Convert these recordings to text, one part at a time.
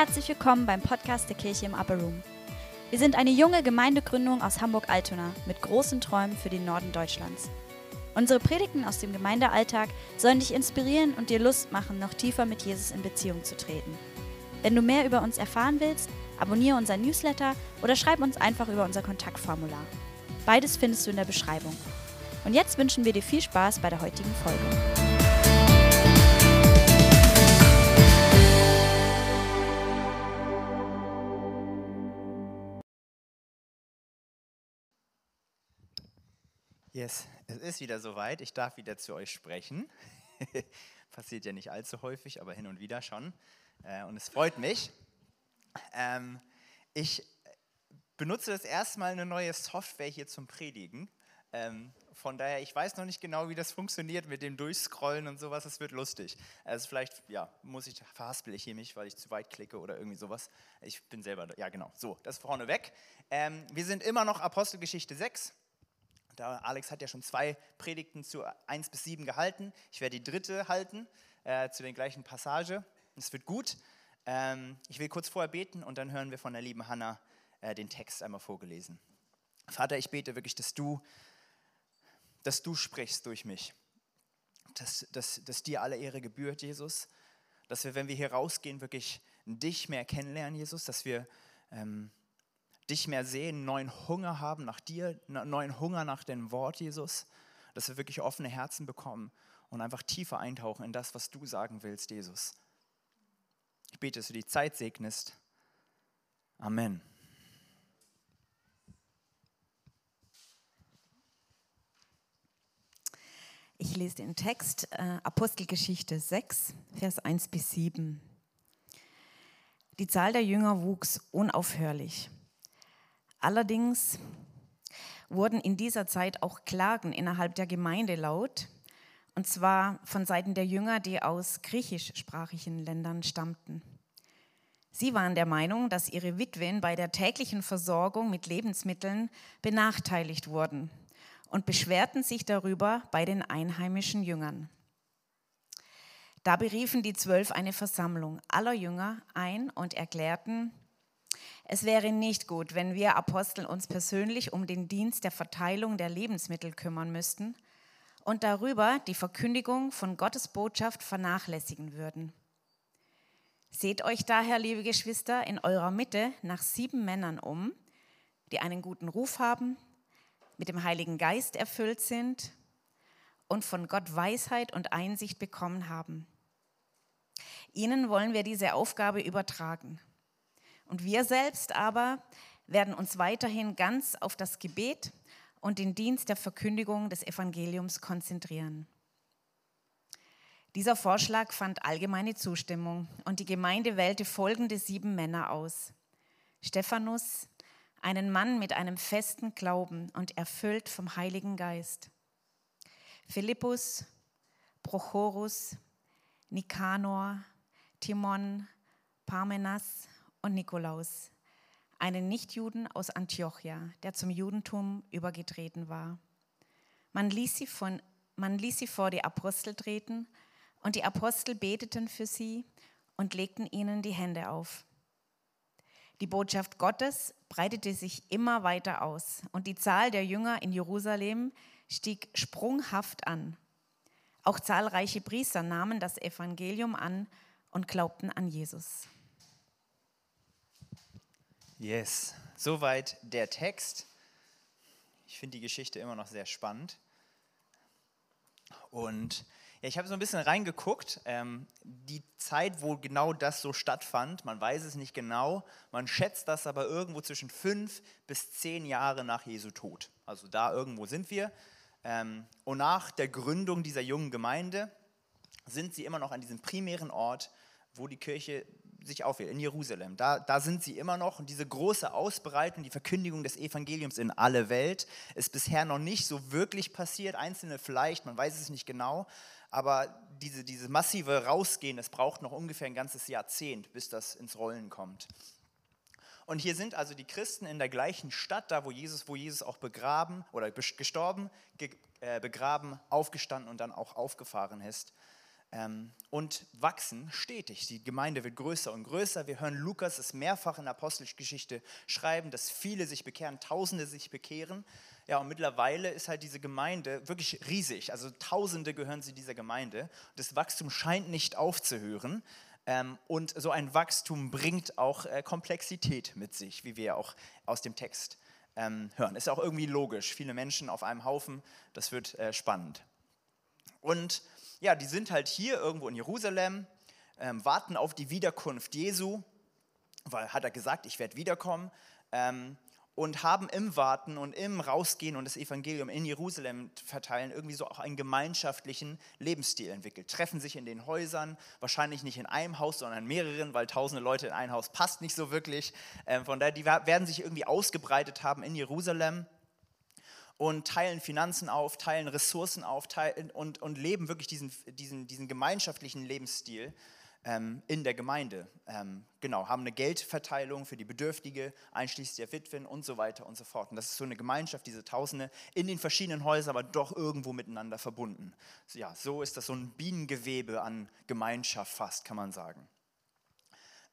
herzlich willkommen beim Podcast der Kirche im Upper Room. Wir sind eine junge Gemeindegründung aus Hamburg-Altona mit großen Träumen für den Norden Deutschlands. Unsere Predigten aus dem Gemeindealltag sollen dich inspirieren und dir Lust machen, noch tiefer mit Jesus in Beziehung zu treten. Wenn du mehr über uns erfahren willst, abonniere unseren Newsletter oder schreib uns einfach über unser Kontaktformular. Beides findest du in der Beschreibung. Und jetzt wünschen wir dir viel Spaß bei der heutigen Folge. Yes, es ist wieder soweit. Ich darf wieder zu euch sprechen. Passiert ja nicht allzu häufig, aber hin und wieder schon. Äh, und es freut mich. Ähm, ich benutze das erstmal eine neue Software hier zum Predigen. Ähm, von daher, ich weiß noch nicht genau, wie das funktioniert mit dem Durchscrollen und sowas. Es wird lustig. Also vielleicht, ja, muss ich, verhaspel ich hier mich, weil ich zu weit klicke oder irgendwie sowas. Ich bin selber, ja genau. So, das vorneweg. Ähm, wir sind immer noch Apostelgeschichte 6. Da Alex hat ja schon zwei Predigten zu 1 bis 7 gehalten. Ich werde die dritte halten äh, zu den gleichen Passage. Es wird gut. Ähm, ich will kurz vorher beten und dann hören wir von der lieben Hanna äh, den Text einmal vorgelesen. Vater, ich bete wirklich, dass du, dass du sprichst durch mich. Dass, dass, dass dir alle Ehre gebührt, Jesus. Dass wir, wenn wir hier rausgehen, wirklich dich mehr kennenlernen, Jesus. Dass wir ähm, dich mehr sehen, neuen Hunger haben nach dir, neuen Hunger nach dem Wort, Jesus, dass wir wirklich offene Herzen bekommen und einfach tiefer eintauchen in das, was du sagen willst, Jesus. Ich bete, dass du die Zeit segnest. Amen. Ich lese den Text äh, Apostelgeschichte 6, Vers 1 bis 7. Die Zahl der Jünger wuchs unaufhörlich. Allerdings wurden in dieser Zeit auch Klagen innerhalb der Gemeinde laut, und zwar von Seiten der Jünger, die aus griechischsprachigen Ländern stammten. Sie waren der Meinung, dass ihre Witwen bei der täglichen Versorgung mit Lebensmitteln benachteiligt wurden und beschwerten sich darüber bei den einheimischen Jüngern. Da beriefen die Zwölf eine Versammlung aller Jünger ein und erklärten, es wäre nicht gut, wenn wir Apostel uns persönlich um den Dienst der Verteilung der Lebensmittel kümmern müssten und darüber die Verkündigung von Gottes Botschaft vernachlässigen würden. Seht euch daher, liebe Geschwister, in eurer Mitte nach sieben Männern um, die einen guten Ruf haben, mit dem Heiligen Geist erfüllt sind und von Gott Weisheit und Einsicht bekommen haben. Ihnen wollen wir diese Aufgabe übertragen. Und wir selbst aber werden uns weiterhin ganz auf das Gebet und den Dienst der Verkündigung des Evangeliums konzentrieren. Dieser Vorschlag fand allgemeine Zustimmung und die Gemeinde wählte folgende sieben Männer aus. Stephanus, einen Mann mit einem festen Glauben und erfüllt vom Heiligen Geist. Philippus, Prochorus, Nikanor, Timon, Parmenas, und Nikolaus, einen Nichtjuden aus Antiochia, der zum Judentum übergetreten war. Man ließ, sie von, man ließ sie vor die Apostel treten und die Apostel beteten für sie und legten ihnen die Hände auf. Die Botschaft Gottes breitete sich immer weiter aus und die Zahl der Jünger in Jerusalem stieg sprunghaft an. Auch zahlreiche Priester nahmen das Evangelium an und glaubten an Jesus. Yes, soweit der Text. Ich finde die Geschichte immer noch sehr spannend. Und ja, ich habe so ein bisschen reingeguckt, ähm, die Zeit, wo genau das so stattfand, man weiß es nicht genau, man schätzt das aber irgendwo zwischen fünf bis zehn Jahre nach Jesu Tod. Also da irgendwo sind wir. Ähm, und nach der Gründung dieser jungen Gemeinde sind sie immer noch an diesem primären Ort, wo die Kirche sich aufhält, in Jerusalem. Da, da sind sie immer noch und diese große Ausbreitung, die Verkündigung des Evangeliums in alle Welt ist bisher noch nicht so wirklich passiert. Einzelne vielleicht, man weiß es nicht genau, aber diese, diese massive Rausgehen, das braucht noch ungefähr ein ganzes Jahrzehnt, bis das ins Rollen kommt. Und hier sind also die Christen in der gleichen Stadt, da wo Jesus, wo Jesus auch begraben oder gestorben, äh, begraben, aufgestanden und dann auch aufgefahren ist. Ähm, und wachsen stetig. Die Gemeinde wird größer und größer. Wir hören Lukas es mehrfach in Apostelgeschichte schreiben, dass viele sich bekehren, Tausende sich bekehren. Ja, und mittlerweile ist halt diese Gemeinde wirklich riesig. Also Tausende gehören zu dieser Gemeinde. Das Wachstum scheint nicht aufzuhören. Ähm, und so ein Wachstum bringt auch äh, Komplexität mit sich, wie wir auch aus dem Text ähm, hören. Ist auch irgendwie logisch. Viele Menschen auf einem Haufen, das wird äh, spannend. Und ja, die sind halt hier irgendwo in Jerusalem, ähm, warten auf die Wiederkunft Jesu, weil hat er gesagt, ich werde wiederkommen. Ähm, und haben im Warten und im Rausgehen und das Evangelium in Jerusalem verteilen irgendwie so auch einen gemeinschaftlichen Lebensstil entwickelt. Treffen sich in den Häusern, wahrscheinlich nicht in einem Haus, sondern in mehreren, weil tausende Leute in ein Haus passt nicht so wirklich. Ähm, von daher, die werden sich irgendwie ausgebreitet haben in Jerusalem und teilen Finanzen auf, teilen Ressourcen auf teilen und, und leben wirklich diesen, diesen, diesen gemeinschaftlichen Lebensstil ähm, in der Gemeinde. Ähm, genau, haben eine Geldverteilung für die Bedürftige, einschließlich der Witwen und so weiter und so fort. Und das ist so eine Gemeinschaft, diese Tausende in den verschiedenen Häusern, aber doch irgendwo miteinander verbunden. Ja, so ist das so ein Bienengewebe an Gemeinschaft fast, kann man sagen.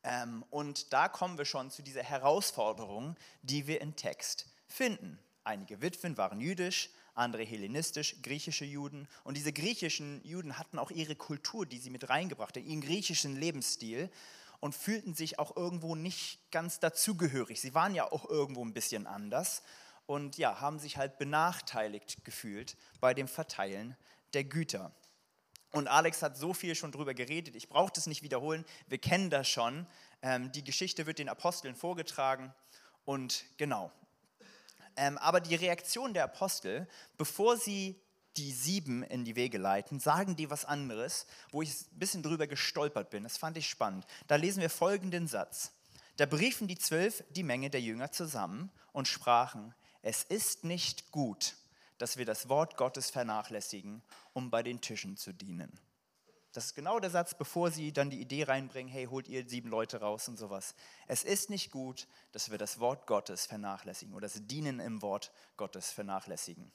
Ähm, und da kommen wir schon zu dieser Herausforderung, die wir im Text finden. Einige Witwen waren jüdisch, andere hellenistisch, griechische Juden. Und diese griechischen Juden hatten auch ihre Kultur, die sie mit reingebracht haben, ihren griechischen Lebensstil und fühlten sich auch irgendwo nicht ganz dazugehörig. Sie waren ja auch irgendwo ein bisschen anders und ja, haben sich halt benachteiligt gefühlt bei dem Verteilen der Güter. Und Alex hat so viel schon drüber geredet, ich brauche das nicht wiederholen, wir kennen das schon. Ähm, die Geschichte wird den Aposteln vorgetragen und genau, aber die Reaktion der Apostel, bevor sie die sieben in die Wege leiten, sagen die was anderes, wo ich ein bisschen drüber gestolpert bin. Das fand ich spannend. Da lesen wir folgenden Satz. Da briefen die zwölf die Menge der Jünger zusammen und sprachen, es ist nicht gut, dass wir das Wort Gottes vernachlässigen, um bei den Tischen zu dienen. Das ist genau der Satz, bevor sie dann die Idee reinbringen, hey, holt ihr sieben Leute raus und sowas. Es ist nicht gut, dass wir das Wort Gottes vernachlässigen oder das Dienen im Wort Gottes vernachlässigen.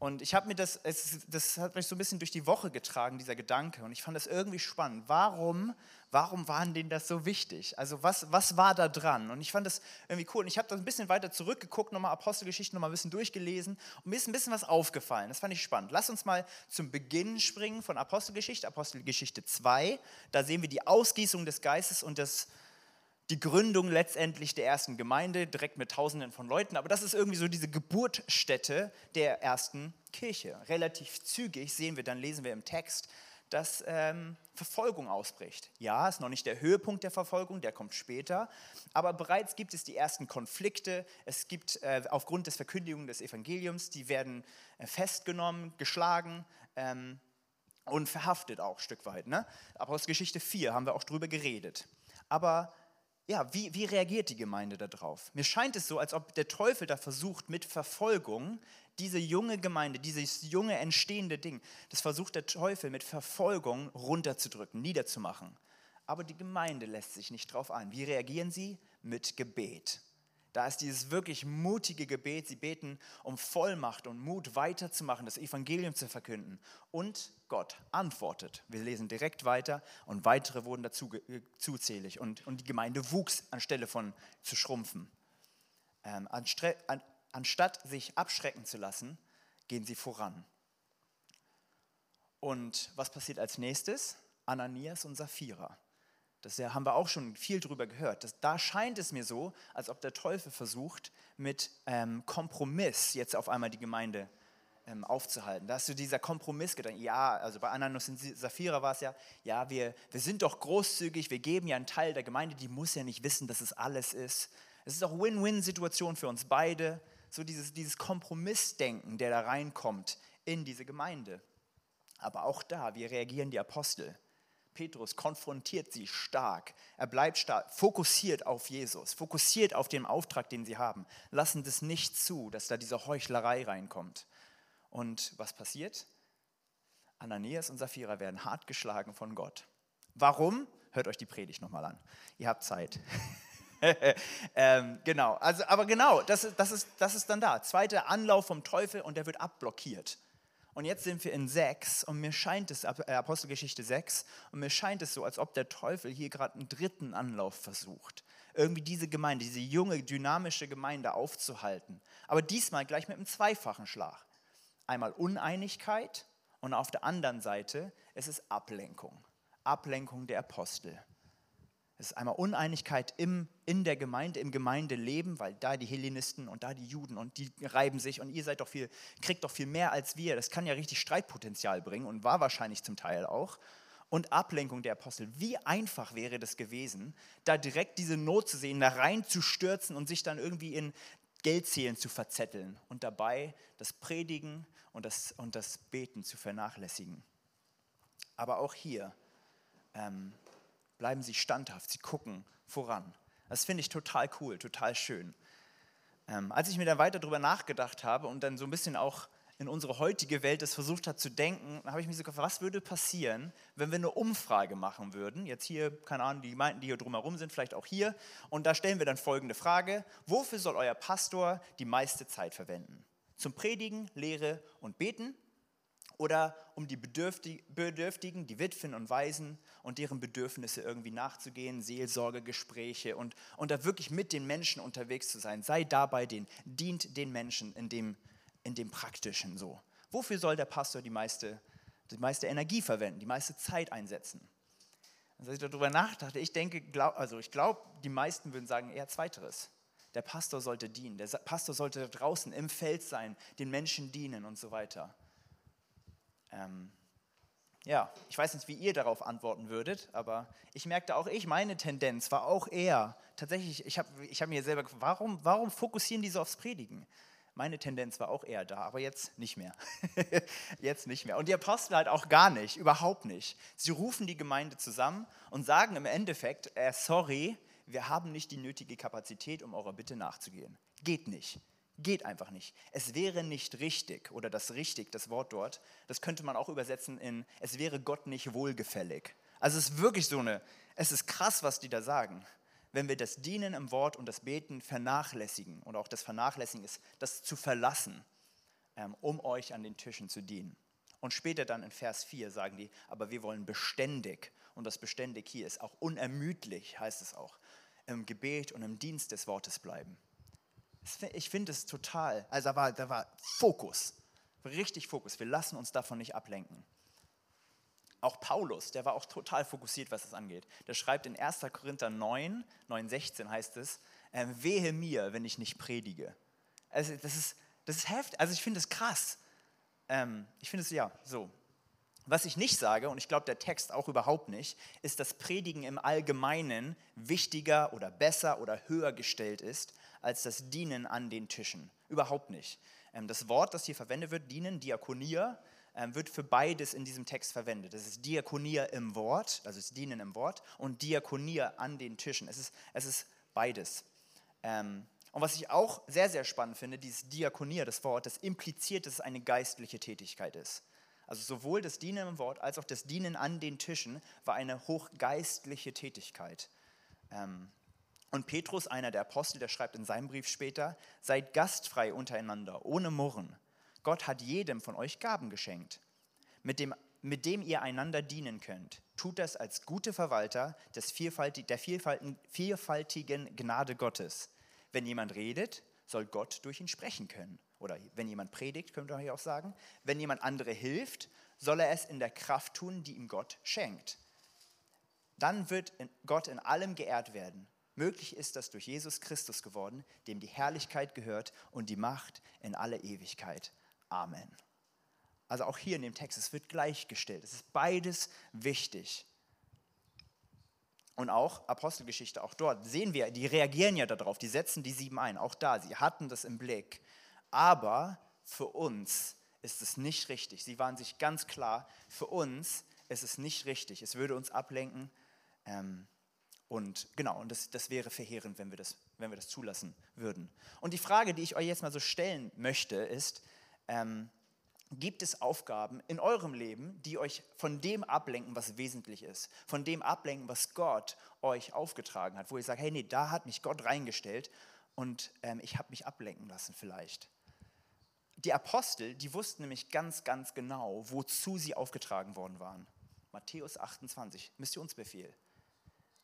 Und ich habe mir das, es, das hat mich so ein bisschen durch die Woche getragen, dieser Gedanke. Und ich fand das irgendwie spannend. Warum, warum waren denen das so wichtig? Also was, was war da dran? Und ich fand das irgendwie cool. Und ich habe da ein bisschen weiter zurückgeguckt, nochmal Apostelgeschichten nochmal ein bisschen durchgelesen. Und mir ist ein bisschen was aufgefallen. Das fand ich spannend. Lass uns mal zum Beginn springen von Apostelgeschichte, Apostelgeschichte 2. Da sehen wir die Ausgießung des Geistes und das die Gründung letztendlich der ersten Gemeinde, direkt mit Tausenden von Leuten. Aber das ist irgendwie so diese Geburtsstätte der ersten Kirche. Relativ zügig sehen wir, dann lesen wir im Text, dass ähm, Verfolgung ausbricht. Ja, ist noch nicht der Höhepunkt der Verfolgung, der kommt später, aber bereits gibt es die ersten Konflikte. Es gibt äh, aufgrund des Verkündigung des Evangeliums, die werden äh, festgenommen, geschlagen ähm, und verhaftet auch ein Stück weit. Ne? Apostelgeschichte 4 haben wir auch drüber geredet. Aber ja, wie, wie reagiert die Gemeinde darauf? Mir scheint es so, als ob der Teufel da versucht, mit Verfolgung diese junge Gemeinde, dieses junge entstehende Ding, das versucht der Teufel mit Verfolgung runterzudrücken, niederzumachen. Aber die Gemeinde lässt sich nicht drauf ein. Wie reagieren sie? Mit Gebet. Da ist dieses wirklich mutige Gebet. Sie beten um Vollmacht und Mut weiterzumachen, das Evangelium zu verkünden. Und Gott antwortet. Wir lesen direkt weiter und weitere wurden dazu äh, zuzählig. Und, und die Gemeinde wuchs anstelle von zu schrumpfen. Ähm, an, anstatt sich abschrecken zu lassen, gehen sie voran. Und was passiert als nächstes? Ananias und Sapphira. Das haben wir auch schon viel drüber gehört. Das, da scheint es mir so, als ob der Teufel versucht, mit ähm, Kompromiss jetzt auf einmal die Gemeinde ähm, aufzuhalten. Da hast du dieser Kompromiss gedacht. Ja, also bei Ananos und Sapphira war es ja, ja, wir, wir sind doch großzügig, wir geben ja einen Teil der Gemeinde, die muss ja nicht wissen, dass es alles ist. Es ist auch Win-Win-Situation für uns beide. So dieses, dieses Kompromissdenken, der da reinkommt in diese Gemeinde. Aber auch da, wie reagieren die Apostel? Petrus konfrontiert sie stark. Er bleibt stark, fokussiert auf Jesus, fokussiert auf den Auftrag, den sie haben. Lassen das nicht zu, dass da diese Heuchlerei reinkommt. Und was passiert? Ananias und Sapphira werden hart geschlagen von Gott. Warum? Hört euch die Predigt nochmal an. Ihr habt Zeit. ähm, genau, also, aber genau, das, das, ist, das ist dann da. Zweiter Anlauf vom Teufel und der wird abblockiert. Und jetzt sind wir in 6 und mir scheint es, äh, Apostelgeschichte 6, und mir scheint es so, als ob der Teufel hier gerade einen dritten Anlauf versucht, irgendwie diese Gemeinde, diese junge, dynamische Gemeinde aufzuhalten. Aber diesmal gleich mit einem zweifachen Schlag. Einmal Uneinigkeit und auf der anderen Seite ist es Ablenkung. Ablenkung der Apostel. Es ist einmal Uneinigkeit im, in der Gemeinde, im Gemeindeleben, weil da die Hellenisten und da die Juden und die reiben sich und ihr seid doch viel, kriegt doch viel mehr als wir. Das kann ja richtig Streitpotenzial bringen und war wahrscheinlich zum Teil auch. Und Ablenkung der Apostel. Wie einfach wäre das gewesen, da direkt diese Not zu sehen, da reinzustürzen und sich dann irgendwie in Geldzählen zu verzetteln und dabei das Predigen und das, und das Beten zu vernachlässigen. Aber auch hier ähm, bleiben sie standhaft, sie gucken voran. Das finde ich total cool, total schön. Ähm, als ich mir dann weiter darüber nachgedacht habe und dann so ein bisschen auch in unsere heutige Welt es versucht hat zu denken, habe ich mich so gefragt, was würde passieren, wenn wir eine Umfrage machen würden? Jetzt hier, keine Ahnung, die Gemeinden, die hier drumherum sind, vielleicht auch hier. Und da stellen wir dann folgende Frage: Wofür soll euer Pastor die meiste Zeit verwenden? Zum Predigen, Lehre und Beten? Oder um die Bedürftigen, die Witwen und Waisen und deren Bedürfnisse irgendwie nachzugehen, Seelsorgegespräche und, und da wirklich mit den Menschen unterwegs zu sein. Sei dabei den, dient den Menschen in dem, in dem Praktischen so. Wofür soll der Pastor die meiste, die meiste Energie verwenden, die meiste Zeit einsetzen? als ich darüber nachdachte, ich denke, glaub, also ich glaube, die meisten würden sagen eher Zweiteres. Der Pastor sollte dienen, der Pastor sollte draußen im Feld sein, den Menschen dienen und so weiter. Ähm, ja, ich weiß nicht, wie ihr darauf antworten würdet, aber ich merkte auch ich, meine Tendenz war auch eher, tatsächlich, ich habe ich hab mir selber gefragt, warum, warum fokussieren die so aufs Predigen? Meine Tendenz war auch eher da, aber jetzt nicht mehr. jetzt nicht mehr. Und die Apostel halt auch gar nicht, überhaupt nicht. Sie rufen die Gemeinde zusammen und sagen im Endeffekt, äh, sorry, wir haben nicht die nötige Kapazität, um eurer Bitte nachzugehen. Geht nicht. Geht einfach nicht. Es wäre nicht richtig oder das richtig, das Wort dort, das könnte man auch übersetzen in, es wäre Gott nicht wohlgefällig. Also es ist wirklich so eine, es ist krass, was die da sagen. Wenn wir das Dienen im Wort und das Beten vernachlässigen und auch das Vernachlässigen ist, das zu verlassen, ähm, um euch an den Tischen zu dienen. Und später dann in Vers 4 sagen die, aber wir wollen beständig, und das beständig hier ist auch unermüdlich, heißt es auch, im Gebet und im Dienst des Wortes bleiben. Ich finde es total, also da war, da war Fokus, richtig Fokus. Wir lassen uns davon nicht ablenken. Auch Paulus, der war auch total fokussiert, was das angeht. Der schreibt in 1. Korinther 9, 9, 16 heißt es, äh, wehe mir, wenn ich nicht predige. Also das ist, das ist heftig, also ich finde es krass. Ähm, ich finde es, ja, so. Was ich nicht sage, und ich glaube der Text auch überhaupt nicht, ist, dass Predigen im Allgemeinen wichtiger oder besser oder höher gestellt ist als das Dienen an den Tischen. Überhaupt nicht. Ähm, das Wort, das hier verwendet wird, dienen, Diakonia, ähm, wird für beides in diesem Text verwendet. Das ist Diakonia im Wort, also das Dienen im Wort, und Diakonia an den Tischen. Es ist, es ist beides. Ähm, und was ich auch sehr, sehr spannend finde, dieses Diakonia, das Wort, das impliziert, dass es eine geistliche Tätigkeit ist. Also sowohl das Dienen im Wort als auch das Dienen an den Tischen war eine hochgeistliche Tätigkeit. Und Petrus, einer der Apostel, der schreibt in seinem Brief später, seid gastfrei untereinander, ohne Murren. Gott hat jedem von euch Gaben geschenkt, mit dem, mit dem ihr einander dienen könnt. Tut das als gute Verwalter des Vielfalti der vielfaltigen, vielfaltigen Gnade Gottes. Wenn jemand redet, soll Gott durch ihn sprechen können. Oder wenn jemand predigt, könnt ihr euch auch sagen. Wenn jemand andere hilft, soll er es in der Kraft tun, die ihm Gott schenkt. Dann wird Gott in allem geehrt werden Möglich ist das durch Jesus Christus geworden, dem die Herrlichkeit gehört und die Macht in alle Ewigkeit. Amen. Also auch hier in dem Text, es wird gleichgestellt. Es ist beides wichtig. Und auch Apostelgeschichte, auch dort sehen wir, die reagieren ja darauf, die setzen die sieben ein. Auch da, sie hatten das im Blick. Aber für uns ist es nicht richtig. Sie waren sich ganz klar, für uns ist es nicht richtig. Es würde uns ablenken. Ähm, und genau, und das, das wäre verheerend, wenn wir das, wenn wir das zulassen würden. Und die Frage, die ich euch jetzt mal so stellen möchte, ist, ähm, gibt es Aufgaben in eurem Leben, die euch von dem ablenken, was wesentlich ist, von dem ablenken, was Gott euch aufgetragen hat, wo ihr sagt, hey, nee, da hat mich Gott reingestellt und ähm, ich habe mich ablenken lassen vielleicht. die Apostel, die wussten nämlich ganz, ganz genau, wozu sie aufgetragen worden waren. Matthäus 28, Missionsbefehl.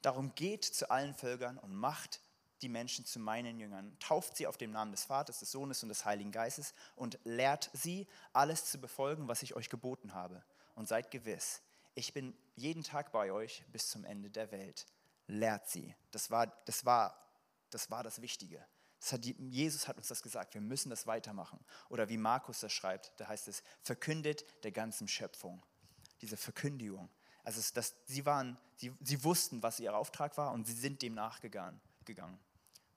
Darum geht zu allen Völkern und macht die Menschen zu meinen Jüngern, tauft sie auf dem Namen des Vaters, des Sohnes und des Heiligen Geistes und lehrt sie, alles zu befolgen, was ich euch geboten habe. Und seid gewiss, ich bin jeden Tag bei euch bis zum Ende der Welt. Lehrt sie. Das war das, war, das, war das Wichtige. Das hat, Jesus hat uns das gesagt, wir müssen das weitermachen. Oder wie Markus das schreibt, da heißt es, verkündet der ganzen Schöpfung. Diese Verkündigung. Also es, das, sie, waren, sie, sie wussten, was ihr Auftrag war und sie sind dem nachgegangen.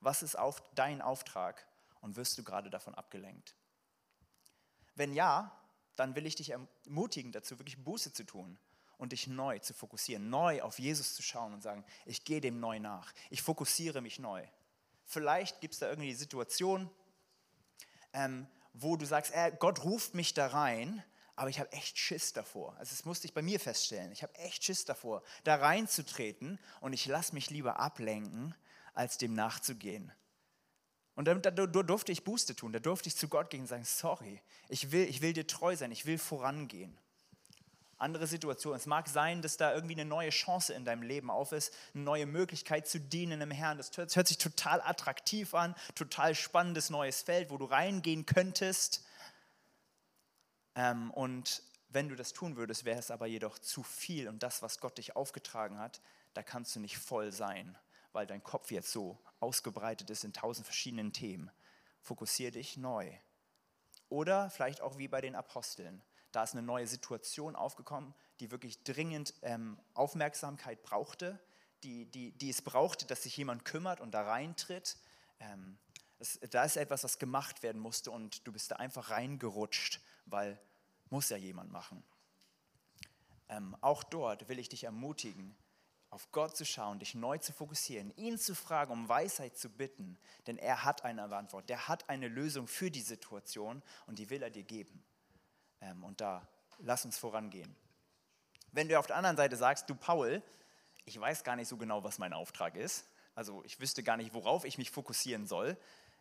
Was ist auf, dein Auftrag und wirst du gerade davon abgelenkt? Wenn ja, dann will ich dich ermutigen dazu, wirklich Buße zu tun und dich neu zu fokussieren, neu auf Jesus zu schauen und sagen, ich gehe dem neu nach, ich fokussiere mich neu. Vielleicht gibt es da irgendwie die Situation, ähm, wo du sagst, äh, Gott ruft mich da rein, aber ich habe echt Schiss davor. Also das musste ich bei mir feststellen. Ich habe echt Schiss davor, da reinzutreten und ich lasse mich lieber ablenken, als dem nachzugehen. Und da, da, da durfte ich Buße tun, da durfte ich zu Gott gehen und sagen, sorry, ich will, ich will dir treu sein, ich will vorangehen andere Situationen. Es mag sein, dass da irgendwie eine neue Chance in deinem Leben auf ist, eine neue Möglichkeit zu dienen im Herrn. Das hört, hört sich total attraktiv an, total spannendes neues Feld, wo du reingehen könntest. Ähm, und wenn du das tun würdest, wäre es aber jedoch zu viel. Und das, was Gott dich aufgetragen hat, da kannst du nicht voll sein, weil dein Kopf jetzt so ausgebreitet ist in tausend verschiedenen Themen. Fokussiere dich neu. Oder vielleicht auch wie bei den Aposteln. Da ist eine neue Situation aufgekommen, die wirklich dringend ähm, Aufmerksamkeit brauchte, die, die, die es brauchte, dass sich jemand kümmert und da reintritt. Ähm, es, da ist etwas, was gemacht werden musste und du bist da einfach reingerutscht, weil muss ja jemand machen. Ähm, auch dort will ich dich ermutigen, auf Gott zu schauen, dich neu zu fokussieren, ihn zu fragen, um Weisheit zu bitten, denn er hat eine Antwort, der hat eine Lösung für die Situation und die will er dir geben. Ähm, und da lass uns vorangehen. Wenn du auf der anderen Seite sagst, du Paul, ich weiß gar nicht so genau, was mein Auftrag ist, also ich wüsste gar nicht, worauf ich mich fokussieren soll,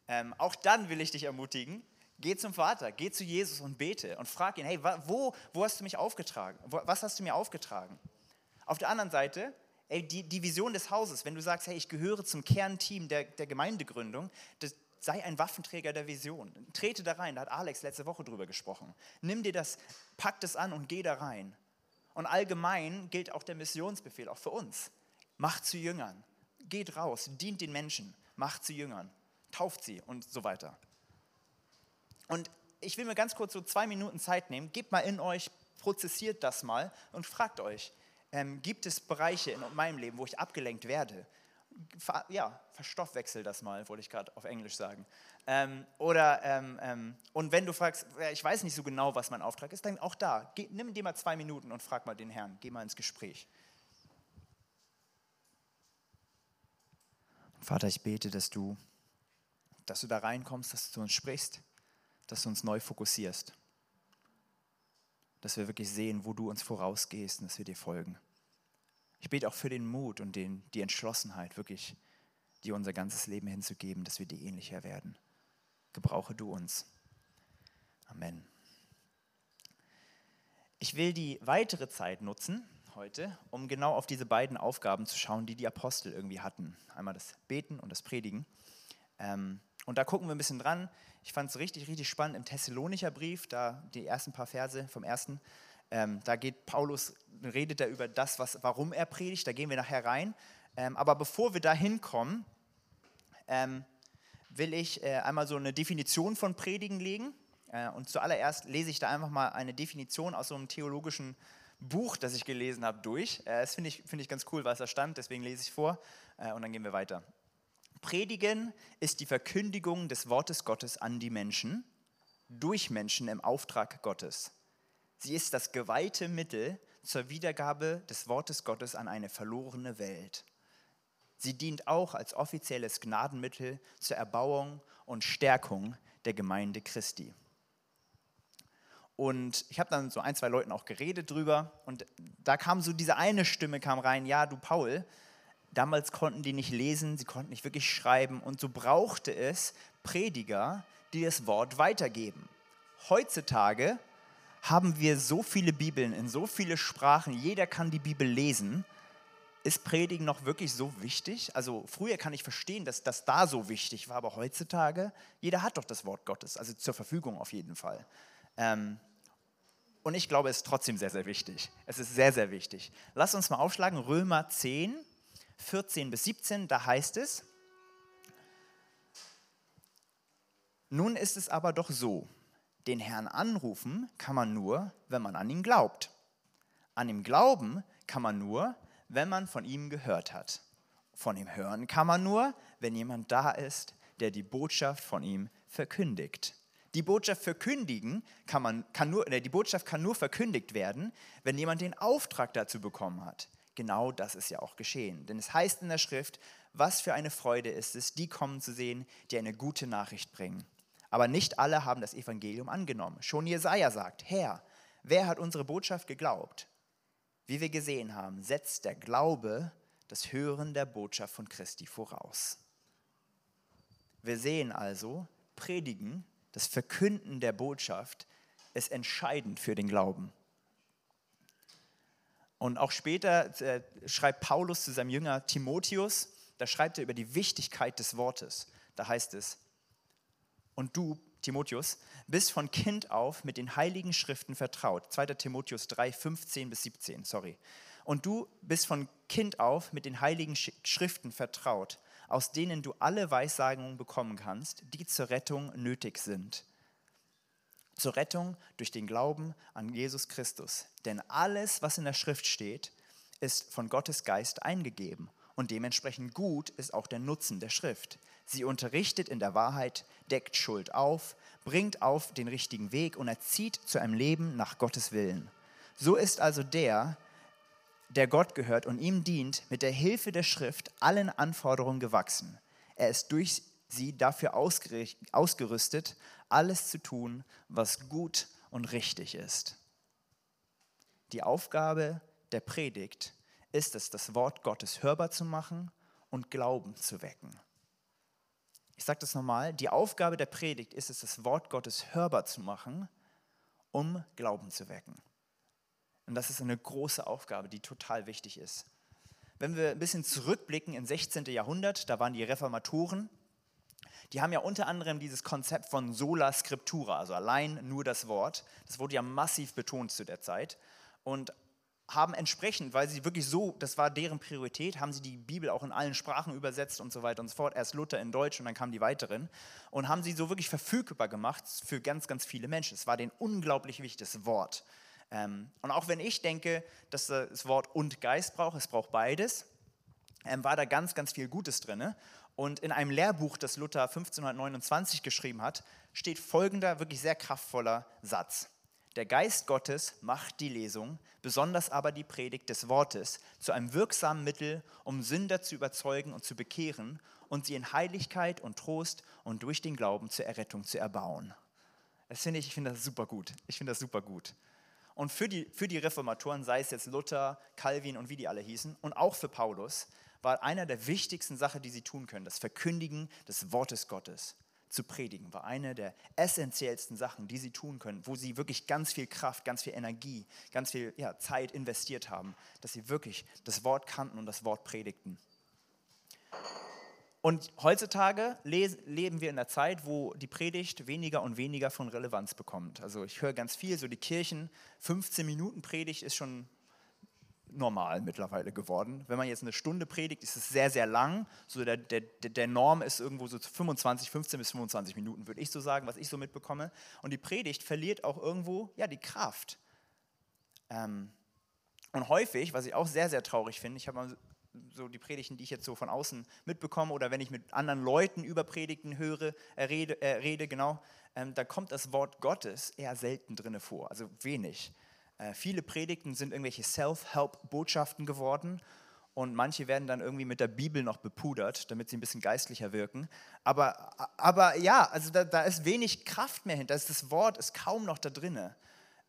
ähm, auch dann will ich dich ermutigen, geh zum Vater, geh zu Jesus und bete und frag ihn, hey, wo, wo hast du mich aufgetragen? Was hast du mir aufgetragen? Auf der anderen Seite, ey, die, die Vision des Hauses, wenn du sagst, hey, ich gehöre zum Kernteam der, der Gemeindegründung, das, sei ein Waffenträger der Vision. Trete da rein, da hat Alex letzte Woche drüber gesprochen. Nimm dir das, pack das an und geh da rein. Und allgemein gilt auch der Missionsbefehl, auch für uns. Macht zu Jüngern. Geht raus, dient den Menschen, macht zu Jüngern, tauft sie und so weiter. Und ich will mir ganz kurz so zwei Minuten Zeit nehmen, gebt mal in euch, prozessiert das mal und fragt euch, ähm, gibt es Bereiche in meinem Leben, wo ich abgelenkt werde? ja, verstoffwechsel das mal, wollte ich gerade auf Englisch sagen. Ähm, oder, ähm, ähm, und wenn du fragst, ich weiß nicht so genau, was mein Auftrag ist, dann auch da, geh, nimm dir mal zwei Minuten und frag mal den Herrn, geh mal ins Gespräch. Vater, ich bete, dass du, dass du da reinkommst, dass du zu uns sprichst, dass du uns neu fokussierst, dass wir wirklich sehen, wo du uns vorausgehst und dass wir dir folgen. Ich bete auch für den Mut und den, die Entschlossenheit, wirklich dir unser ganzes Leben hinzugeben, dass wir dir ähnlicher werden. Gebrauche du uns. Amen. Ich will die weitere Zeit nutzen heute, um genau auf diese beiden Aufgaben zu schauen, die die Apostel irgendwie hatten. Einmal das Beten und das Predigen. Ähm, und da gucken wir ein bisschen dran. Ich fand es richtig, richtig spannend im Thessalonicher Brief, da die ersten paar Verse vom ersten. Ähm, da geht Paulus, redet er über das, was, warum er predigt, da gehen wir nachher rein. Ähm, aber bevor wir da hinkommen, ähm, will ich äh, einmal so eine Definition von Predigen legen. Äh, und zuallererst lese ich da einfach mal eine Definition aus so einem theologischen Buch, das ich gelesen habe, durch. Äh, das finde ich, find ich ganz cool, was da stand, deswegen lese ich vor äh, und dann gehen wir weiter. Predigen ist die Verkündigung des Wortes Gottes an die Menschen, durch Menschen im Auftrag Gottes. Sie ist das geweihte Mittel zur Wiedergabe des Wortes Gottes an eine verlorene Welt. Sie dient auch als offizielles Gnadenmittel zur Erbauung und Stärkung der Gemeinde Christi. Und ich habe dann so ein, zwei Leuten auch geredet drüber und da kam so diese eine Stimme kam rein, ja, du Paul, damals konnten die nicht lesen, sie konnten nicht wirklich schreiben und so brauchte es Prediger, die das Wort weitergeben. heutzutage haben wir so viele Bibeln in so viele Sprachen, jeder kann die Bibel lesen. Ist Predigen noch wirklich so wichtig? Also früher kann ich verstehen, dass das da so wichtig war, aber heutzutage, jeder hat doch das Wort Gottes, also zur Verfügung auf jeden Fall. Ähm, und ich glaube, es ist trotzdem sehr, sehr wichtig. Es ist sehr, sehr wichtig. Lass uns mal aufschlagen, Römer 10, 14 bis 17, da heißt es, nun ist es aber doch so, den Herrn anrufen kann man nur, wenn man an ihn glaubt. An ihm glauben kann man nur, wenn man von ihm gehört hat. Von ihm hören kann man nur, wenn jemand da ist, der die Botschaft von ihm verkündigt. Die Botschaft verkündigen kann man, kann nur, die Botschaft kann nur verkündigt werden, wenn jemand den Auftrag dazu bekommen hat. Genau das ist ja auch geschehen. Denn es heißt in der Schrift, was für eine Freude ist es, die kommen zu sehen, die eine gute Nachricht bringen. Aber nicht alle haben das Evangelium angenommen. Schon Jesaja sagt: Herr, wer hat unsere Botschaft geglaubt? Wie wir gesehen haben, setzt der Glaube das Hören der Botschaft von Christi voraus. Wir sehen also, Predigen, das Verkünden der Botschaft ist entscheidend für den Glauben. Und auch später äh, schreibt Paulus zu seinem Jünger Timotheus, da schreibt er über die Wichtigkeit des Wortes. Da heißt es, und du, Timotheus, bist von Kind auf mit den heiligen Schriften vertraut. 2. Timotheus 3, 15 bis 17, sorry. Und du bist von Kind auf mit den heiligen Schriften vertraut, aus denen du alle Weissagungen bekommen kannst, die zur Rettung nötig sind. Zur Rettung durch den Glauben an Jesus Christus. Denn alles, was in der Schrift steht, ist von Gottes Geist eingegeben. Und dementsprechend gut ist auch der Nutzen der Schrift. Sie unterrichtet in der Wahrheit, deckt Schuld auf, bringt auf den richtigen Weg und erzieht zu einem Leben nach Gottes Willen. So ist also der, der Gott gehört und ihm dient, mit der Hilfe der Schrift allen Anforderungen gewachsen. Er ist durch sie dafür ausgerüstet, alles zu tun, was gut und richtig ist. Die Aufgabe der Predigt ist es, das Wort Gottes hörbar zu machen und Glauben zu wecken ich sage das nochmal, die Aufgabe der Predigt ist es, das Wort Gottes hörbar zu machen, um Glauben zu wecken. Und das ist eine große Aufgabe, die total wichtig ist. Wenn wir ein bisschen zurückblicken ins 16. Jahrhundert, da waren die Reformatoren, die haben ja unter anderem dieses Konzept von sola scriptura, also allein nur das Wort. Das wurde ja massiv betont zu der Zeit. Und haben entsprechend, weil sie wirklich so, das war deren Priorität, haben sie die Bibel auch in allen Sprachen übersetzt und so weiter und so fort. Erst Luther in Deutsch und dann kamen die weiteren. Und haben sie so wirklich verfügbar gemacht für ganz, ganz viele Menschen. Es war denen unglaublich wichtiges Wort. Ähm, und auch wenn ich denke, dass das Wort und Geist braucht, es braucht beides, ähm, war da ganz, ganz viel Gutes drin. Und in einem Lehrbuch, das Luther 1529 geschrieben hat, steht folgender wirklich sehr kraftvoller Satz. Der Geist Gottes macht die Lesung, besonders aber die Predigt des Wortes, zu einem wirksamen Mittel, um Sünder zu überzeugen und zu bekehren und sie in Heiligkeit und Trost und durch den Glauben zur Errettung zu erbauen. Das finde ich, ich finde das super gut. Ich finde das super gut. Und für die, für die Reformatoren, sei es jetzt Luther, Calvin und wie die alle hießen, und auch für Paulus, war einer der wichtigsten Sachen, die sie tun können, das Verkündigen des Wortes Gottes zu predigen, war eine der essentiellsten Sachen, die sie tun können, wo sie wirklich ganz viel Kraft, ganz viel Energie, ganz viel ja, Zeit investiert haben, dass sie wirklich das Wort kannten und das Wort predigten. Und heutzutage leben wir in der Zeit, wo die Predigt weniger und weniger von Relevanz bekommt. Also ich höre ganz viel, so die Kirchen, 15 Minuten Predigt ist schon normal mittlerweile geworden. Wenn man jetzt eine Stunde predigt, ist es sehr, sehr lang. So der, der, der Norm ist irgendwo so 25, 15 bis 25 Minuten, würde ich so sagen, was ich so mitbekomme. Und die Predigt verliert auch irgendwo ja, die Kraft. Ähm, und häufig, was ich auch sehr, sehr traurig finde, ich habe so die Predigten, die ich jetzt so von außen mitbekomme oder wenn ich mit anderen Leuten über Predigten höre, äh, rede, äh, rede, genau, ähm, da kommt das Wort Gottes eher selten drinne vor, also wenig. Äh, viele Predigten sind irgendwelche Self-Help-Botschaften geworden und manche werden dann irgendwie mit der Bibel noch bepudert, damit sie ein bisschen geistlicher wirken. Aber, aber ja, also da, da ist wenig Kraft mehr hinter. Das Wort ist kaum noch da drinne.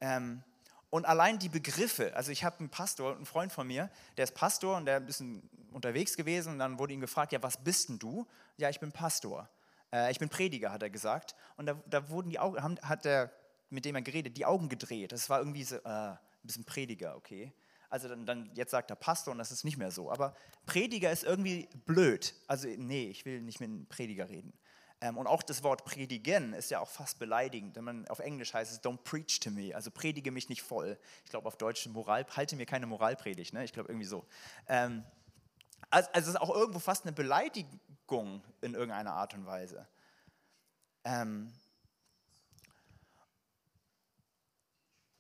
Ähm, und allein die Begriffe, also ich habe einen Pastor, einen Freund von mir, der ist Pastor und der ist ein bisschen unterwegs gewesen und dann wurde ihn gefragt, ja, was bist denn du? Ja, ich bin Pastor. Äh, ich bin Prediger, hat er gesagt. Und da, da wurden die Augen, haben, hat der mit dem er geredet, die Augen gedreht. Das war irgendwie so, äh, ein bisschen Prediger, okay. Also dann, dann, jetzt sagt er Pastor und das ist nicht mehr so. Aber Prediger ist irgendwie blöd. Also nee, ich will nicht mit einem Prediger reden. Ähm, und auch das Wort predigen ist ja auch fast beleidigend. Wenn man auf Englisch heißt es don't preach to me, also predige mich nicht voll. Ich glaube auf Deutsch Moral, halte mir keine Moralpredigt, ne? ich glaube irgendwie so. Ähm, also, also es ist auch irgendwo fast eine Beleidigung in irgendeiner Art und Weise. Ähm,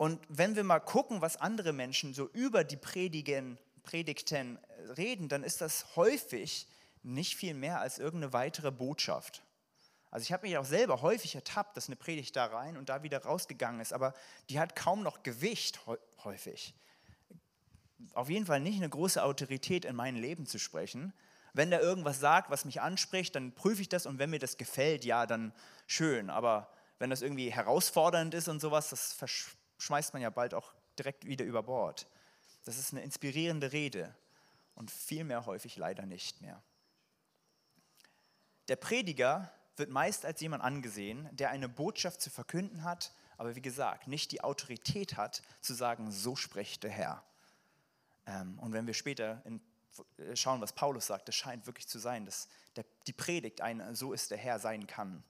Und wenn wir mal gucken, was andere Menschen so über die Predigen, Predigten reden, dann ist das häufig nicht viel mehr als irgendeine weitere Botschaft. Also ich habe mich auch selber häufig ertappt, dass eine Predigt da rein und da wieder rausgegangen ist, aber die hat kaum noch Gewicht häufig. Auf jeden Fall nicht eine große Autorität in mein Leben zu sprechen. Wenn der irgendwas sagt, was mich anspricht, dann prüfe ich das und wenn mir das gefällt, ja, dann schön. Aber wenn das irgendwie herausfordernd ist und sowas, das schmeißt man ja bald auch direkt wieder über Bord. Das ist eine inspirierende Rede und viel mehr häufig leider nicht mehr. Der Prediger wird meist als jemand angesehen, der eine Botschaft zu verkünden hat, aber wie gesagt, nicht die Autorität hat, zu sagen, so spricht der Herr. Ähm, und wenn wir später in, äh, schauen, was Paulus sagt, das scheint wirklich zu sein, dass der, die Predigt ein So ist der Herr sein kann.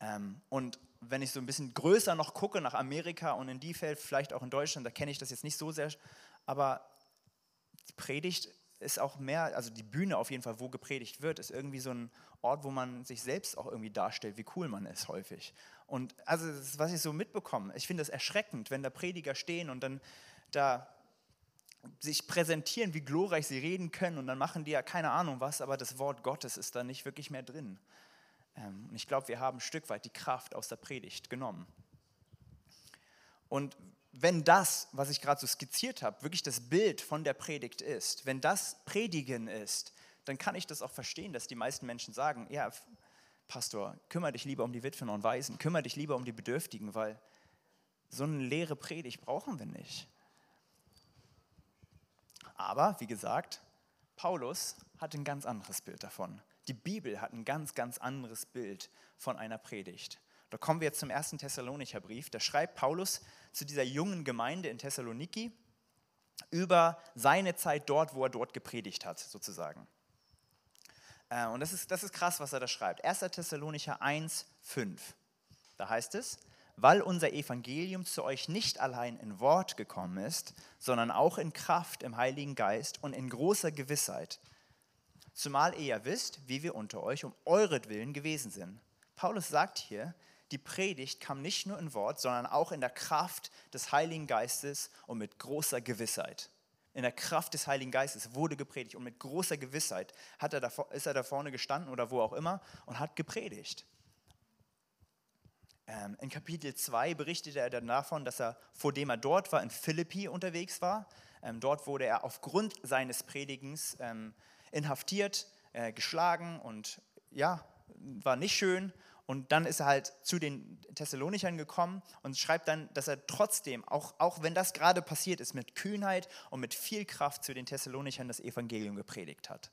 Ähm, und wenn ich so ein bisschen größer noch gucke nach Amerika und in die Feld, vielleicht auch in Deutschland, da kenne ich das jetzt nicht so sehr, aber die Predigt ist auch mehr, also die Bühne auf jeden Fall, wo gepredigt wird, ist irgendwie so ein Ort, wo man sich selbst auch irgendwie darstellt, wie cool man ist häufig. Und also das ist, was ich so mitbekomme, ich finde es erschreckend, wenn da Prediger stehen und dann da sich präsentieren, wie glorreich sie reden können und dann machen die ja keine Ahnung was, aber das Wort Gottes ist da nicht wirklich mehr drin. Ähm, und ich glaube, wir haben ein Stück weit die Kraft aus der Predigt genommen. Und wenn das, was ich gerade so skizziert habe, wirklich das Bild von der Predigt ist, wenn das Predigen ist, dann kann ich das auch verstehen, dass die meisten Menschen sagen, ja, Pastor, kümmere dich lieber um die Witwen und Waisen, kümmere dich lieber um die Bedürftigen, weil so eine leere Predigt brauchen wir nicht. Aber, wie gesagt, Paulus hat ein ganz anderes Bild davon. Die Bibel hat ein ganz, ganz anderes Bild von einer Predigt. Da kommen wir jetzt zum ersten Thessalonicher Brief. Da schreibt Paulus zu dieser jungen Gemeinde in Thessaloniki über seine Zeit dort, wo er dort gepredigt hat, sozusagen. Äh, und das ist, das ist krass, was er da schreibt. 1. Thessalonicher 1, 5. Da heißt es, weil unser Evangelium zu euch nicht allein in Wort gekommen ist, sondern auch in Kraft im Heiligen Geist und in großer Gewissheit zumal ihr ja wisst, wie wir unter euch um euretwillen gewesen sind. Paulus sagt hier, die Predigt kam nicht nur in Wort, sondern auch in der Kraft des Heiligen Geistes und mit großer Gewissheit. In der Kraft des Heiligen Geistes wurde gepredigt und mit großer Gewissheit hat er da, ist er da vorne gestanden oder wo auch immer und hat gepredigt. Ähm, in Kapitel 2 berichtete er dann davon, dass er, vor dem er dort war, in Philippi unterwegs war. Ähm, dort wurde er aufgrund seines Predigens ähm, inhaftiert, äh, geschlagen und ja, war nicht schön. Und dann ist er halt zu den Thessalonichern gekommen und schreibt dann, dass er trotzdem, auch, auch wenn das gerade passiert ist, mit Kühnheit und mit viel Kraft zu den Thessalonichern das Evangelium gepredigt hat.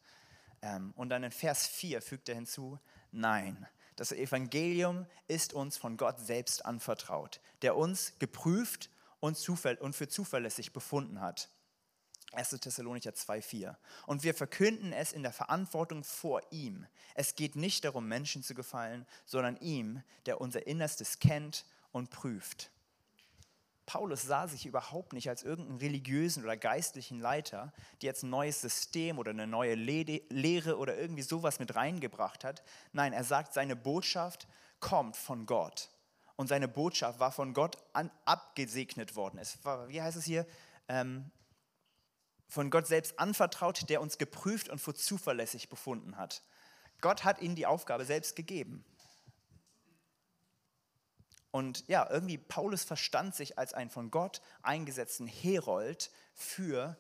Ähm, und dann in Vers 4 fügt er hinzu, nein, das Evangelium ist uns von Gott selbst anvertraut, der uns geprüft und, und für zuverlässig befunden hat 1. Thessalonicher 2,4. Und wir verkünden es in der Verantwortung vor ihm. Es geht nicht darum, Menschen zu gefallen, sondern ihm, der unser Innerstes kennt und prüft. Paulus sah sich überhaupt nicht als irgendeinen religiösen oder geistlichen Leiter, der jetzt ein neues System oder eine neue Lehre oder irgendwie sowas mit reingebracht hat. Nein, er sagt, seine Botschaft kommt von Gott. Und seine Botschaft war von Gott an, abgesegnet worden. Es war, wie heißt es hier? Ähm, von Gott selbst anvertraut, der uns geprüft und für zuverlässig befunden hat. Gott hat ihnen die Aufgabe selbst gegeben. Und ja, irgendwie Paulus verstand sich als einen von Gott eingesetzten Herold für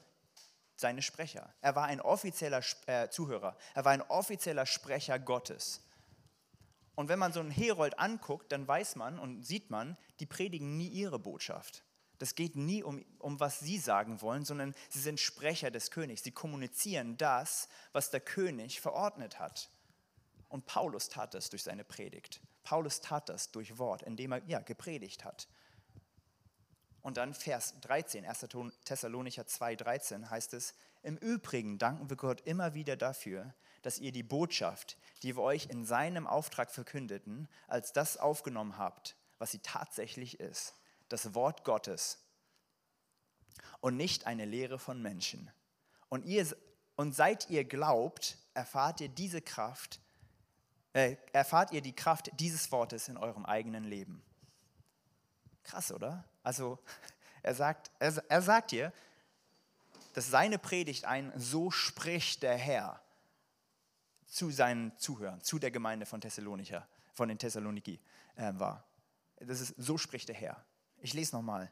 seine Sprecher. Er war ein offizieller äh, Zuhörer, er war ein offizieller Sprecher Gottes. Und wenn man so einen Herold anguckt, dann weiß man und sieht man, die predigen nie ihre Botschaft. Das geht nie um, um was sie sagen wollen, sondern sie sind Sprecher des Königs. Sie kommunizieren das, was der König verordnet hat. Und Paulus tat das durch seine Predigt. Paulus tat das durch Wort, indem er ja, gepredigt hat. Und dann Vers 13, 1. Thessalonicher 2, 13 heißt es, im Übrigen danken wir Gott immer wieder dafür, dass ihr die Botschaft, die wir euch in seinem Auftrag verkündeten, als das aufgenommen habt, was sie tatsächlich ist, das Wort Gottes und nicht eine Lehre von Menschen. Und, ihr, und seit ihr glaubt, erfahrt ihr diese Kraft, äh, erfahrt ihr die Kraft dieses Wortes in eurem eigenen Leben. Krass, oder? Also er sagt, er, er sagt hier, dass seine Predigt ein So spricht der Herr zu seinen Zuhörern, zu der Gemeinde von Thessalonicher, von den Thessaloniki äh, war. Das ist So spricht der Herr. Ich lese nochmal.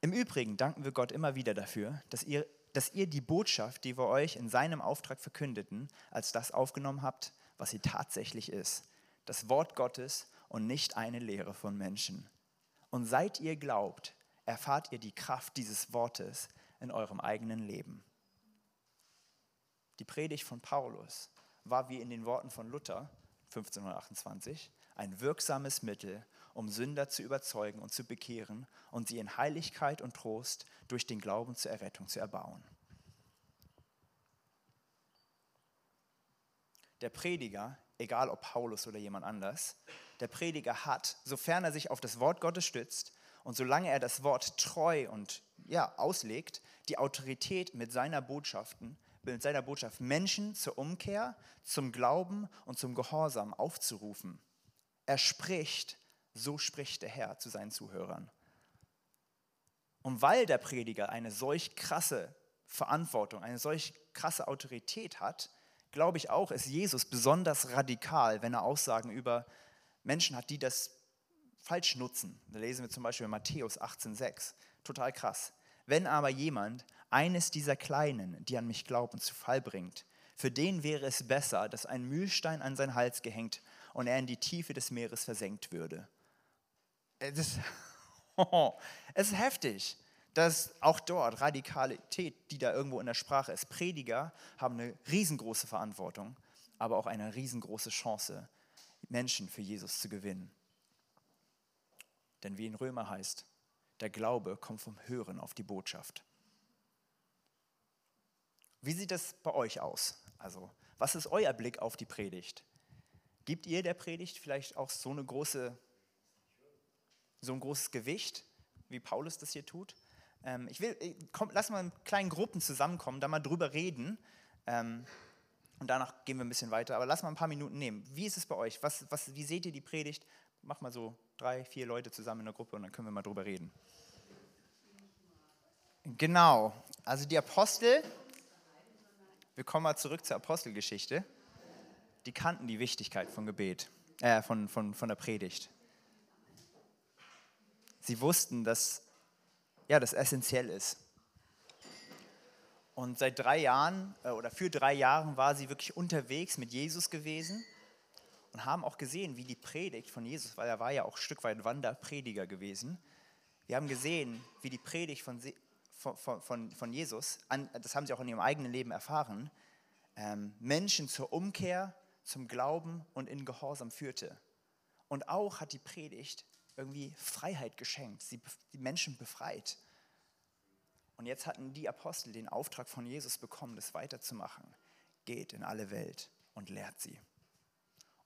Im Übrigen danken wir Gott immer wieder dafür, dass ihr, dass ihr die Botschaft, die wir euch in seinem Auftrag verkündeten, als das aufgenommen habt, was sie tatsächlich ist. Das Wort Gottes und nicht eine Lehre von Menschen. Und seit ihr glaubt, erfahrt ihr die Kraft dieses Wortes in eurem eigenen Leben. Die Predigt von Paulus war wie in den Worten von Luther 1528 ein wirksames Mittel, um Sünder zu überzeugen und zu bekehren und sie in Heiligkeit und Trost durch den Glauben zur Errettung zu erbauen. Der Prediger, egal ob Paulus oder jemand anders, der Prediger hat, sofern er sich auf das Wort Gottes stützt und solange er das Wort treu und ja, auslegt, die Autorität mit seiner Botschaften, mit seiner Botschaft Menschen zur Umkehr, zum Glauben und zum Gehorsam aufzurufen. Er spricht, so spricht der Herr zu seinen Zuhörern. Und weil der Prediger eine solch krasse Verantwortung, eine solch krasse Autorität hat, glaube ich auch, ist Jesus besonders radikal, wenn er Aussagen über Menschen hat, die das falsch nutzen. Da lesen wir zum Beispiel Matthäus 18,6. Total krass. Wenn aber jemand eines dieser Kleinen, die an mich glauben, zu Fall bringt, für den wäre es besser, dass ein Mühlstein an seinen Hals gehängt und er in die Tiefe des Meeres versenkt würde. Es ist, es ist heftig, dass auch dort Radikalität, die da irgendwo in der Sprache ist. Prediger haben eine riesengroße Verantwortung, aber auch eine riesengroße Chance, Menschen für Jesus zu gewinnen. Denn wie in Römer heißt, der Glaube kommt vom Hören auf die Botschaft. Wie sieht das bei euch aus? Also, was ist euer Blick auf die Predigt? Gibt ihr der Predigt vielleicht auch so eine große, so ein großes Gewicht, wie Paulus das hier tut? Ähm, ich will, äh, komm, lass mal in kleinen Gruppen zusammenkommen, da mal drüber reden. Ähm, und danach gehen wir ein bisschen weiter. Aber lass mal ein paar Minuten nehmen. Wie ist es bei euch? Was, was, wie seht ihr die Predigt? Mach mal so drei, vier Leute zusammen in der Gruppe und dann können wir mal drüber reden. Genau. Also die Apostel, wir kommen mal zurück zur Apostelgeschichte. Die kannten die Wichtigkeit von Gebet, äh, von, von, von der Predigt. Sie wussten, dass ja, das essentiell ist. Und seit drei Jahren äh, oder für drei Jahren war sie wirklich unterwegs mit Jesus gewesen und haben auch gesehen, wie die Predigt von Jesus, weil er war ja auch ein Stück weit Wanderprediger gewesen, wir haben gesehen, wie die Predigt von, von, von, von Jesus, das haben sie auch in ihrem eigenen Leben erfahren, ähm, Menschen zur Umkehr, zum Glauben und in Gehorsam führte. Und auch hat die Predigt irgendwie Freiheit geschenkt, sie die Menschen befreit. Und jetzt hatten die Apostel den Auftrag von Jesus bekommen, das weiterzumachen. Geht in alle Welt und lehrt sie.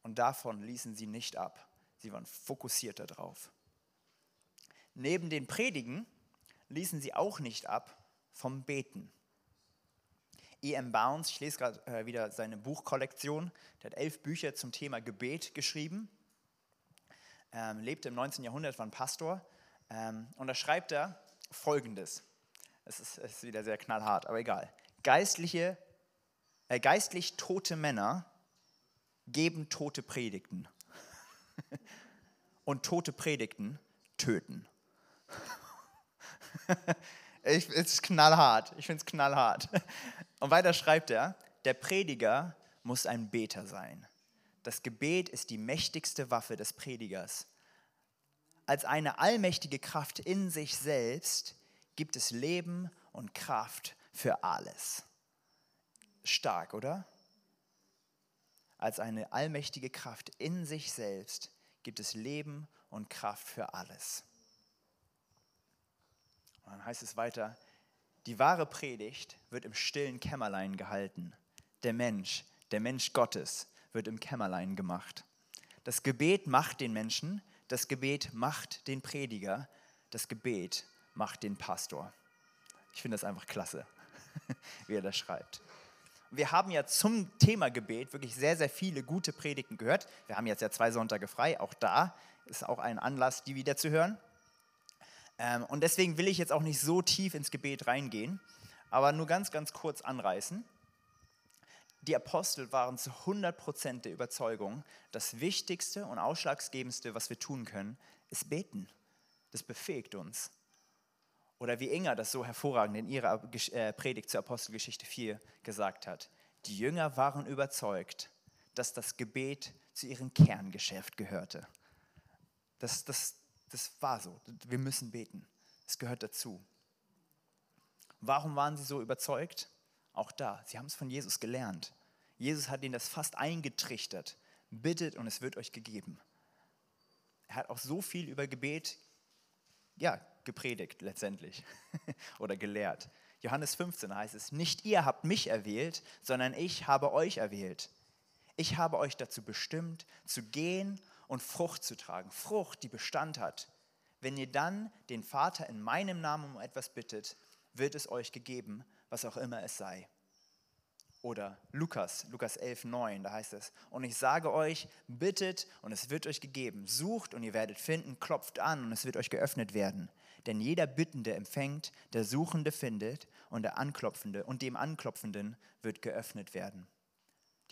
Und davon ließen sie nicht ab. Sie waren fokussiert darauf. Neben den Predigen ließen sie auch nicht ab vom Beten. E.M. Bounds, ich lese gerade äh, wieder seine Buchkollektion, der hat elf Bücher zum Thema Gebet geschrieben, ähm, lebte im 19. Jahrhundert, war ein Pastor ähm, und da schreibt er folgendes. Es ist, ist wieder sehr knallhart, aber egal. Geistliche, äh, geistlich tote Männer geben tote Predigten. Und tote Predigten töten. ich, es ist knallhart. Ich finde es knallhart. Und weiter schreibt er, der Prediger muss ein Beter sein. Das Gebet ist die mächtigste Waffe des Predigers. Als eine allmächtige Kraft in sich selbst gibt es Leben und Kraft für alles. Stark, oder? als eine allmächtige Kraft in sich selbst gibt es Leben und Kraft für alles. Und dann heißt es weiter, die wahre Predigt wird im stillen Kämmerlein gehalten. Der Mensch, der Mensch Gottes, wird im Kämmerlein gemacht. Das Gebet macht den Menschen, das Gebet macht den Prediger, das Gebet macht den Pastor. Ich finde das einfach klasse, wie er das schreibt. Wir haben ja zum Thema Gebet wirklich sehr, sehr viele gute Predigten gehört. Wir haben jetzt ja zwei Sonntage frei, auch da ist auch ein Anlass, die wieder zu hören. Ähm, und deswegen will ich jetzt auch nicht so tief ins Gebet reingehen, aber nur ganz, ganz kurz anreißen. Die Apostel waren zu 100% der Überzeugung, das Wichtigste und Ausschlaggebendste, was wir tun können, ist beten. Das befähigt uns. Oder wie Inga das so hervorragend in ihrer äh, Predigt zur Apostelgeschichte 4 gesagt hat. Die Jünger waren überzeugt, dass das Gebet zu ihrem Kerngeschäft gehörte. Das, das, das war so. Wir müssen beten. Es gehört dazu. Warum waren sie so überzeugt? Auch da, sie haben es von Jesus gelernt. Jesus hat ihnen das fast eingetrichtert. Bittet und es wird euch gegeben. Er hat auch so viel über Gebet ja, gepredigt letztendlich oder gelehrt. Johannes 15 heißt es, nicht ihr habt mich erwählt, sondern ich habe euch erwählt. Ich habe euch dazu bestimmt, zu gehen und Frucht zu tragen. Frucht, die Bestand hat. Wenn ihr dann den Vater in meinem Namen um etwas bittet, wird es euch gegeben, was auch immer es sei. Oder Lukas, Lukas 11, 9, da heißt es, und ich sage euch, bittet und es wird euch gegeben, sucht und ihr werdet finden, klopft an und es wird euch geöffnet werden. Denn jeder Bittende empfängt, der Suchende findet und der Anklopfende und dem Anklopfenden wird geöffnet werden.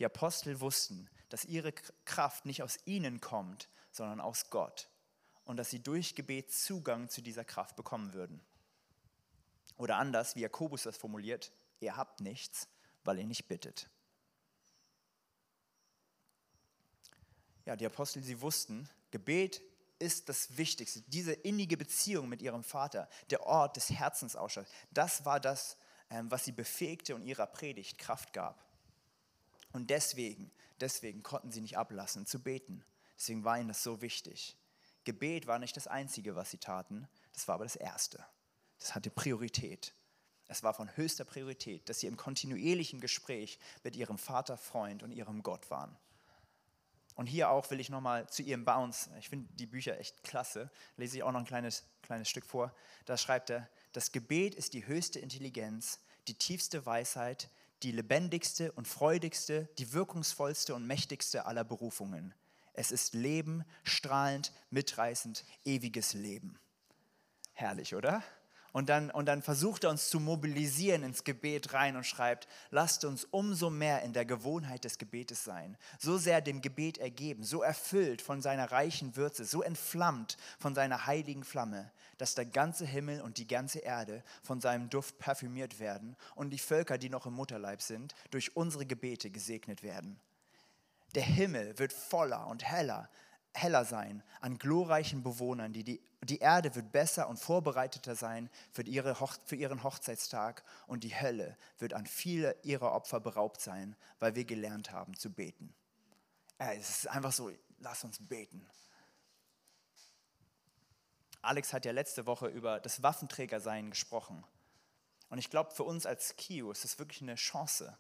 Die Apostel wussten, dass ihre Kraft nicht aus ihnen kommt, sondern aus Gott und dass sie durch Gebet Zugang zu dieser Kraft bekommen würden. Oder anders, wie Jakobus das formuliert, ihr habt nichts, weil ihr nicht bittet. Ja, die Apostel, sie wussten, Gebet ist das Wichtigste. Diese innige Beziehung mit ihrem Vater, der Ort des Herzensausschaues, das war das, ähm, was sie befähigte und ihrer Predigt Kraft gab. Und deswegen, deswegen konnten sie nicht ablassen zu beten. Deswegen war ihnen das so wichtig. Gebet war nicht das Einzige, was sie taten, das war aber das Erste. Das hatte Priorität. Es war von höchster Priorität, dass sie im kontinuierlichen Gespräch mit ihrem Vater, Freund und ihrem Gott waren. Und hier auch will ich nochmal zu ihrem Bounce, ich finde die Bücher echt klasse, lese ich auch noch ein kleines, kleines Stück vor. Da schreibt er, das Gebet ist die höchste Intelligenz, die tiefste Weisheit, die lebendigste und freudigste, die wirkungsvollste und mächtigste aller Berufungen. Es ist Leben, strahlend, mitreißend, ewiges Leben. Herrlich, oder? Und dann, und dann versucht er uns zu mobilisieren ins Gebet rein und schreibt, lasst uns umso mehr in der Gewohnheit des Gebetes sein, so sehr dem Gebet ergeben, so erfüllt von seiner reichen Würze, so entflammt von seiner heiligen Flamme, dass der ganze Himmel und die ganze Erde von seinem Duft parfümiert werden und die Völker, die noch im Mutterleib sind, durch unsere Gebete gesegnet werden. Der Himmel wird voller und heller heller sein an glorreichen Bewohnern. Die, die, die Erde wird besser und vorbereiteter sein für, ihre, für ihren Hochzeitstag und die Hölle wird an viele ihrer Opfer beraubt sein, weil wir gelernt haben zu beten. Es ist einfach so, lass uns beten. Alex hat ja letzte Woche über das Waffenträgersein gesprochen. Und ich glaube, für uns als KIO ist das wirklich eine Chance,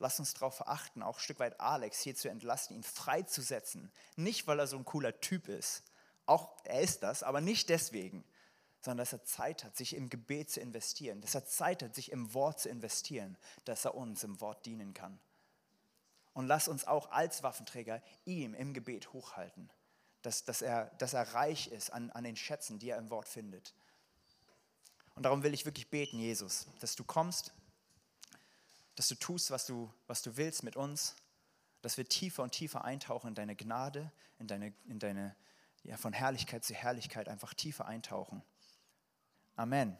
Lass uns darauf achten, auch ein Stück weit Alex hier zu entlasten, ihn freizusetzen. Nicht, weil er so ein cooler Typ ist. Auch er ist das, aber nicht deswegen, sondern dass er Zeit hat, sich im Gebet zu investieren, dass er Zeit hat, sich im Wort zu investieren, dass er uns im Wort dienen kann. Und lass uns auch als Waffenträger ihm im Gebet hochhalten, dass, dass, er, dass er reich ist an, an den Schätzen, die er im Wort findet. Und darum will ich wirklich beten, Jesus, dass du kommst dass du tust, was du, was du willst mit uns, dass wir tiefer und tiefer eintauchen in deine Gnade, in deine, in deine ja, von Herrlichkeit zu Herrlichkeit einfach tiefer eintauchen. Amen.